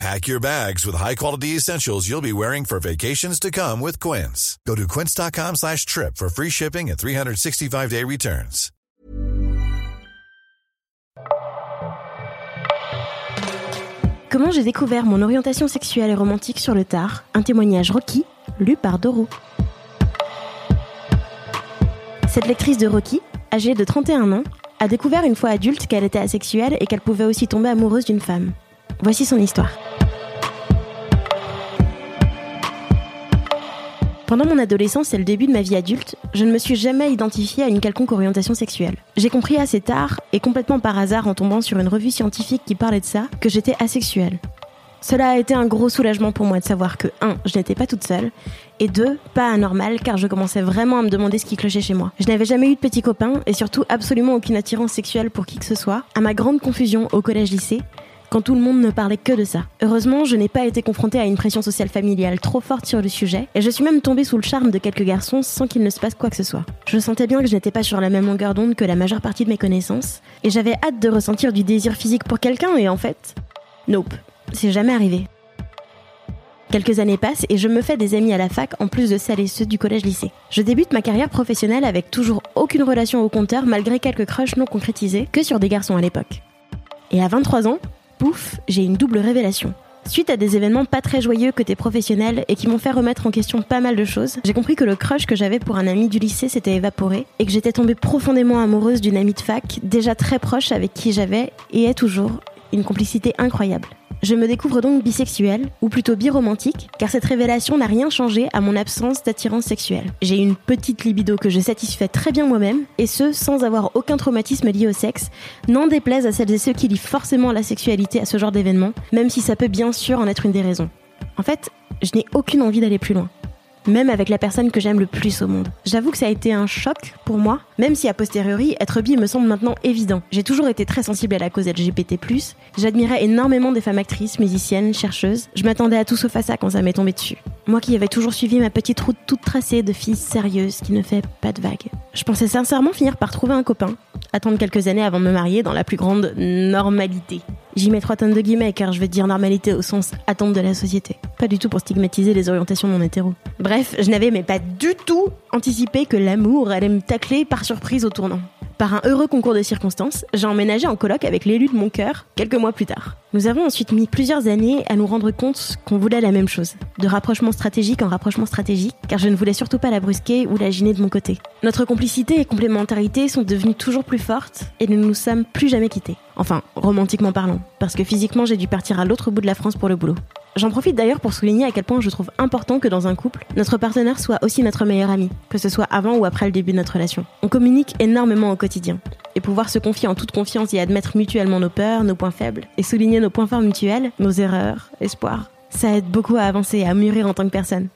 Pack your bags with high-quality essentials you'll be wearing for vacations to come with Quince. Go to quince.com slash trip for free shipping and 365-day returns. Comment j'ai découvert mon orientation sexuelle et romantique sur le tard? Un témoignage Rocky, lu par Doro. Cette lectrice de Rocky, âgée de 31 ans, a découvert une fois adulte qu'elle était asexuelle et qu'elle pouvait aussi tomber amoureuse d'une femme. Voici son histoire. Pendant mon adolescence et le début de ma vie adulte, je ne me suis jamais identifiée à une quelconque orientation sexuelle. J'ai compris assez tard, et complètement par hasard en tombant sur une revue scientifique qui parlait de ça, que j'étais asexuelle. Cela a été un gros soulagement pour moi de savoir que 1. Je n'étais pas toute seule, et 2. Pas anormal car je commençais vraiment à me demander ce qui clochait chez moi. Je n'avais jamais eu de petits copains, et surtout absolument aucune attirance sexuelle pour qui que ce soit. À ma grande confusion au collège-lycée, quand tout le monde ne parlait que de ça. Heureusement, je n'ai pas été confrontée à une pression sociale familiale trop forte sur le sujet, et je suis même tombée sous le charme de quelques garçons sans qu'il ne se passe quoi que ce soit. Je sentais bien que je n'étais pas sur la même longueur d'onde que la majeure partie de mes connaissances, et j'avais hâte de ressentir du désir physique pour quelqu'un, et en fait, nope, c'est jamais arrivé. Quelques années passent et je me fais des amis à la fac en plus de celles et ceux du collège-lycée. Je débute ma carrière professionnelle avec toujours aucune relation au compteur malgré quelques crushs non concrétisés que sur des garçons à l'époque. Et à 23 ans, pouf, j'ai une double révélation. Suite à des événements pas très joyeux côté professionnel et qui m'ont fait remettre en question pas mal de choses, j'ai compris que le crush que j'avais pour un ami du lycée s'était évaporé et que j'étais tombée profondément amoureuse d'une amie de fac, déjà très proche avec qui j'avais, et est toujours, une complicité incroyable. Je me découvre donc bisexuelle, ou plutôt biromantique, car cette révélation n'a rien changé à mon absence d'attirance sexuelle. J'ai une petite libido que je satisfais très bien moi-même, et ce, sans avoir aucun traumatisme lié au sexe, n'en déplaise à celles et ceux qui lient forcément la sexualité à ce genre d'événement, même si ça peut bien sûr en être une des raisons. En fait, je n'ai aucune envie d'aller plus loin même avec la personne que j'aime le plus au monde. J'avoue que ça a été un choc pour moi, même si a posteriori, être bi me semble maintenant évident. J'ai toujours été très sensible à la cause LGBT+, j'admirais énormément des femmes actrices, musiciennes, chercheuses, je m'attendais à tout sauf à ça quand ça m'est tombé dessus. Moi qui avais toujours suivi ma petite route toute tracée de fille sérieuse qui ne fait pas de vagues. Je pensais sincèrement finir par trouver un copain, attendre quelques années avant de me marier dans la plus grande normalité. J'y mets trois tonnes de guillemets car je vais dire normalité au sens attente de la société. Pas du tout pour stigmatiser les orientations non hétéro. Bref, je n'avais mais pas du tout anticipé que l'amour allait me tacler par surprise au tournant. Par un heureux concours de circonstances, j'ai emménagé en coloc avec l'élu de mon cœur quelques mois plus tard. Nous avons ensuite mis plusieurs années à nous rendre compte qu'on voulait la même chose. De rapprochement stratégique en rapprochement stratégique, car je ne voulais surtout pas la brusquer ou la gêner de mon côté. Notre complicité et complémentarité sont devenues toujours plus fortes et nous ne nous sommes plus jamais quittés. Enfin, romantiquement parlant, parce que physiquement j'ai dû partir à l'autre bout de la France pour le boulot. J'en profite d'ailleurs pour souligner à quel point je trouve important que dans un couple, notre partenaire soit aussi notre meilleur ami, que ce soit avant ou après le début de notre relation. On communique énormément au quotidien. Et pouvoir se confier en toute confiance et admettre mutuellement nos peurs, nos points faibles, et souligner nos points forts mutuels, nos erreurs, espoirs, ça aide beaucoup à avancer et à mûrir en tant que personne.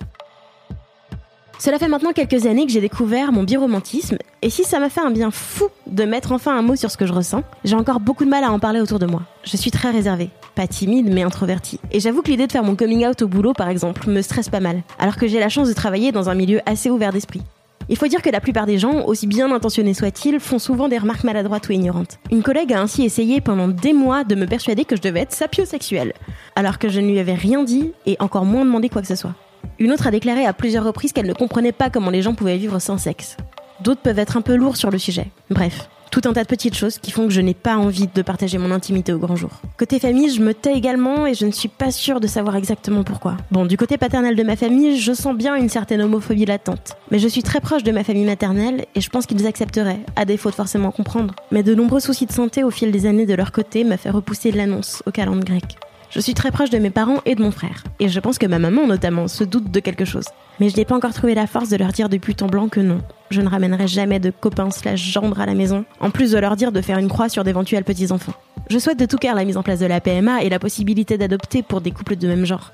Cela fait maintenant quelques années que j'ai découvert mon biromantisme, et si ça m'a fait un bien fou de mettre enfin un mot sur ce que je ressens, j'ai encore beaucoup de mal à en parler autour de moi. Je suis très réservée, pas timide mais introvertie. Et j'avoue que l'idée de faire mon coming out au boulot par exemple me stresse pas mal, alors que j'ai la chance de travailler dans un milieu assez ouvert d'esprit. Il faut dire que la plupart des gens, aussi bien intentionnés soient-ils, font souvent des remarques maladroites ou ignorantes. Une collègue a ainsi essayé pendant des mois de me persuader que je devais être sapiosexuelle, alors que je ne lui avais rien dit et encore moins demandé quoi que ce soit. Une autre a déclaré à plusieurs reprises qu'elle ne comprenait pas comment les gens pouvaient vivre sans sexe. D'autres peuvent être un peu lourds sur le sujet. Bref, tout un tas de petites choses qui font que je n'ai pas envie de partager mon intimité au grand jour. Côté famille, je me tais également et je ne suis pas sûre de savoir exactement pourquoi. Bon, du côté paternel de ma famille, je sens bien une certaine homophobie latente. Mais je suis très proche de ma famille maternelle et je pense qu'ils accepteraient, à défaut de forcément comprendre. Mais de nombreux soucis de santé au fil des années de leur côté m'a fait repousser l'annonce au calendrier grec. Je suis très proche de mes parents et de mon frère. Et je pense que ma maman, notamment, se doute de quelque chose. Mais je n'ai pas encore trouvé la force de leur dire depuis temps blanc que non. Je ne ramènerai jamais de copains slash gendre à la maison, en plus de leur dire de faire une croix sur d'éventuels petits-enfants. Je souhaite de tout cœur la mise en place de la PMA et la possibilité d'adopter pour des couples de même genre.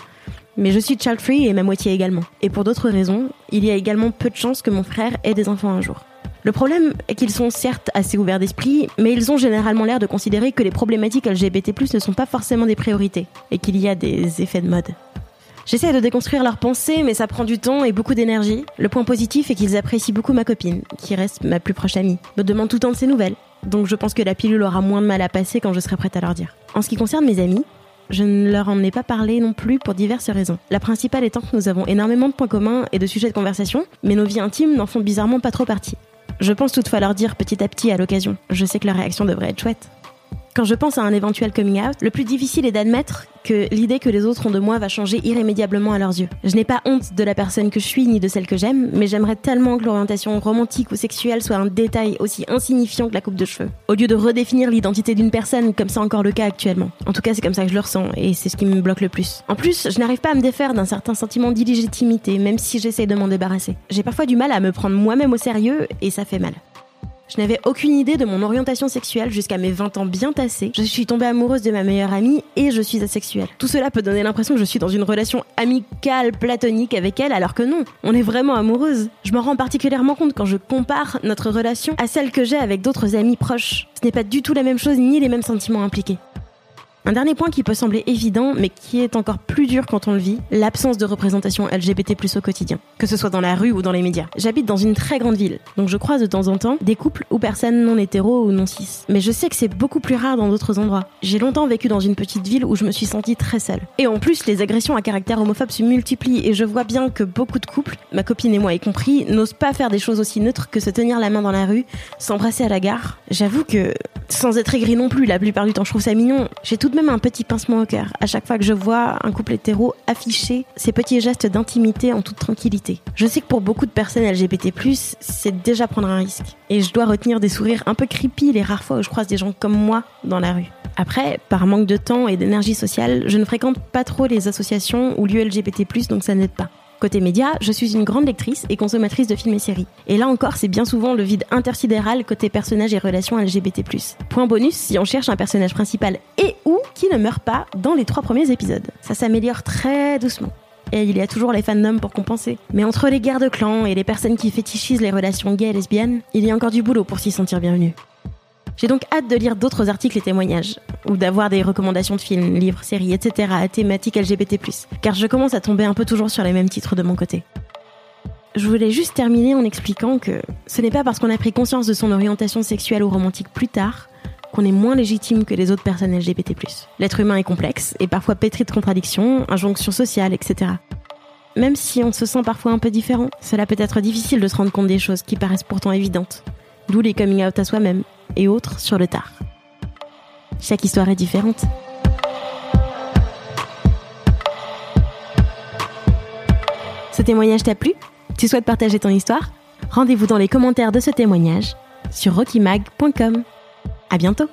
Mais je suis child-free et ma moitié également. Et pour d'autres raisons, il y a également peu de chances que mon frère ait des enfants un jour. Le problème est qu'ils sont certes assez ouverts d'esprit, mais ils ont généralement l'air de considérer que les problématiques LGBT+ ne sont pas forcément des priorités et qu'il y a des effets de mode. J'essaie de déconstruire leurs pensées, mais ça prend du temps et beaucoup d'énergie. Le point positif est qu'ils apprécient beaucoup ma copine, qui reste ma plus proche amie, me demande tout le temps de ses nouvelles. Donc je pense que la pilule aura moins de mal à passer quand je serai prête à leur dire. En ce qui concerne mes amis, je ne leur en ai pas parlé non plus pour diverses raisons. La principale étant que nous avons énormément de points communs et de sujets de conversation, mais nos vies intimes n'en font bizarrement pas trop partie. Je pense toutefois leur dire petit à petit à l'occasion. Je sais que leur réaction devrait être chouette. Quand je pense à un éventuel coming out, le plus difficile est d'admettre que l'idée que les autres ont de moi va changer irrémédiablement à leurs yeux. Je n'ai pas honte de la personne que je suis ni de celle que j'aime, mais j'aimerais tellement que l'orientation romantique ou sexuelle soit un détail aussi insignifiant que la coupe de cheveux. Au lieu de redéfinir l'identité d'une personne comme c'est encore le cas actuellement. En tout cas, c'est comme ça que je le ressens et c'est ce qui me bloque le plus. En plus, je n'arrive pas à me défaire d'un certain sentiment d'illégitimité, même si j'essaye de m'en débarrasser. J'ai parfois du mal à me prendre moi-même au sérieux et ça fait mal. Je n'avais aucune idée de mon orientation sexuelle jusqu'à mes 20 ans bien tassés. Je suis tombée amoureuse de ma meilleure amie et je suis asexuelle. Tout cela peut donner l'impression que je suis dans une relation amicale, platonique avec elle, alors que non, on est vraiment amoureuse. Je m'en rends particulièrement compte quand je compare notre relation à celle que j'ai avec d'autres amis proches. Ce n'est pas du tout la même chose ni les mêmes sentiments impliqués. Un dernier point qui peut sembler évident, mais qui est encore plus dur quand on le vit, l'absence de représentation LGBT+ au quotidien, que ce soit dans la rue ou dans les médias. J'habite dans une très grande ville, donc je croise de temps en temps des couples ou personnes non hétéros ou non cis. Mais je sais que c'est beaucoup plus rare dans d'autres endroits. J'ai longtemps vécu dans une petite ville où je me suis sentie très seule. Et en plus, les agressions à caractère homophobe se multiplient et je vois bien que beaucoup de couples, ma copine et moi y compris, n'osent pas faire des choses aussi neutres que se tenir la main dans la rue, s'embrasser à la gare. J'avoue que, sans être aigri non plus, la plupart du temps je trouve ça mignon, j'ai même un petit pincement au cœur à chaque fois que je vois un couple hétéro afficher ces petits gestes d'intimité en toute tranquillité. Je sais que pour beaucoup de personnes LGBT+, c'est déjà prendre un risque. Et je dois retenir des sourires un peu creepy les rares fois où je croise des gens comme moi dans la rue. Après, par manque de temps et d'énergie sociale, je ne fréquente pas trop les associations ou lieux LGBT+, donc ça n'aide pas. Côté média, je suis une grande lectrice et consommatrice de films et séries. Et là encore, c'est bien souvent le vide intersidéral côté personnages et relations LGBT+. Point bonus si on cherche un personnage principal et ou qui ne meurt pas dans les trois premiers épisodes. Ça s'améliore très doucement. Et il y a toujours les fandoms pour compenser. Mais entre les guerres de clans et les personnes qui fétichisent les relations gays et lesbiennes, il y a encore du boulot pour s'y sentir bienvenu. J'ai donc hâte de lire d'autres articles et témoignages, ou d'avoir des recommandations de films, livres, séries, etc. à thématique LGBT+, car je commence à tomber un peu toujours sur les mêmes titres de mon côté. Je voulais juste terminer en expliquant que ce n'est pas parce qu'on a pris conscience de son orientation sexuelle ou romantique plus tard qu'on est moins légitime que les autres personnes LGBT+. L'être humain est complexe et parfois pétri de contradictions, injonctions sociales, etc. Même si on se sent parfois un peu différent, cela peut être difficile de se rendre compte des choses qui paraissent pourtant évidentes. D'où les coming out à soi-même, et autres sur le tard. Chaque histoire est différente. Ce témoignage t'a plu? Tu souhaites partager ton histoire? Rendez-vous dans les commentaires de ce témoignage sur rockymag.com. À bientôt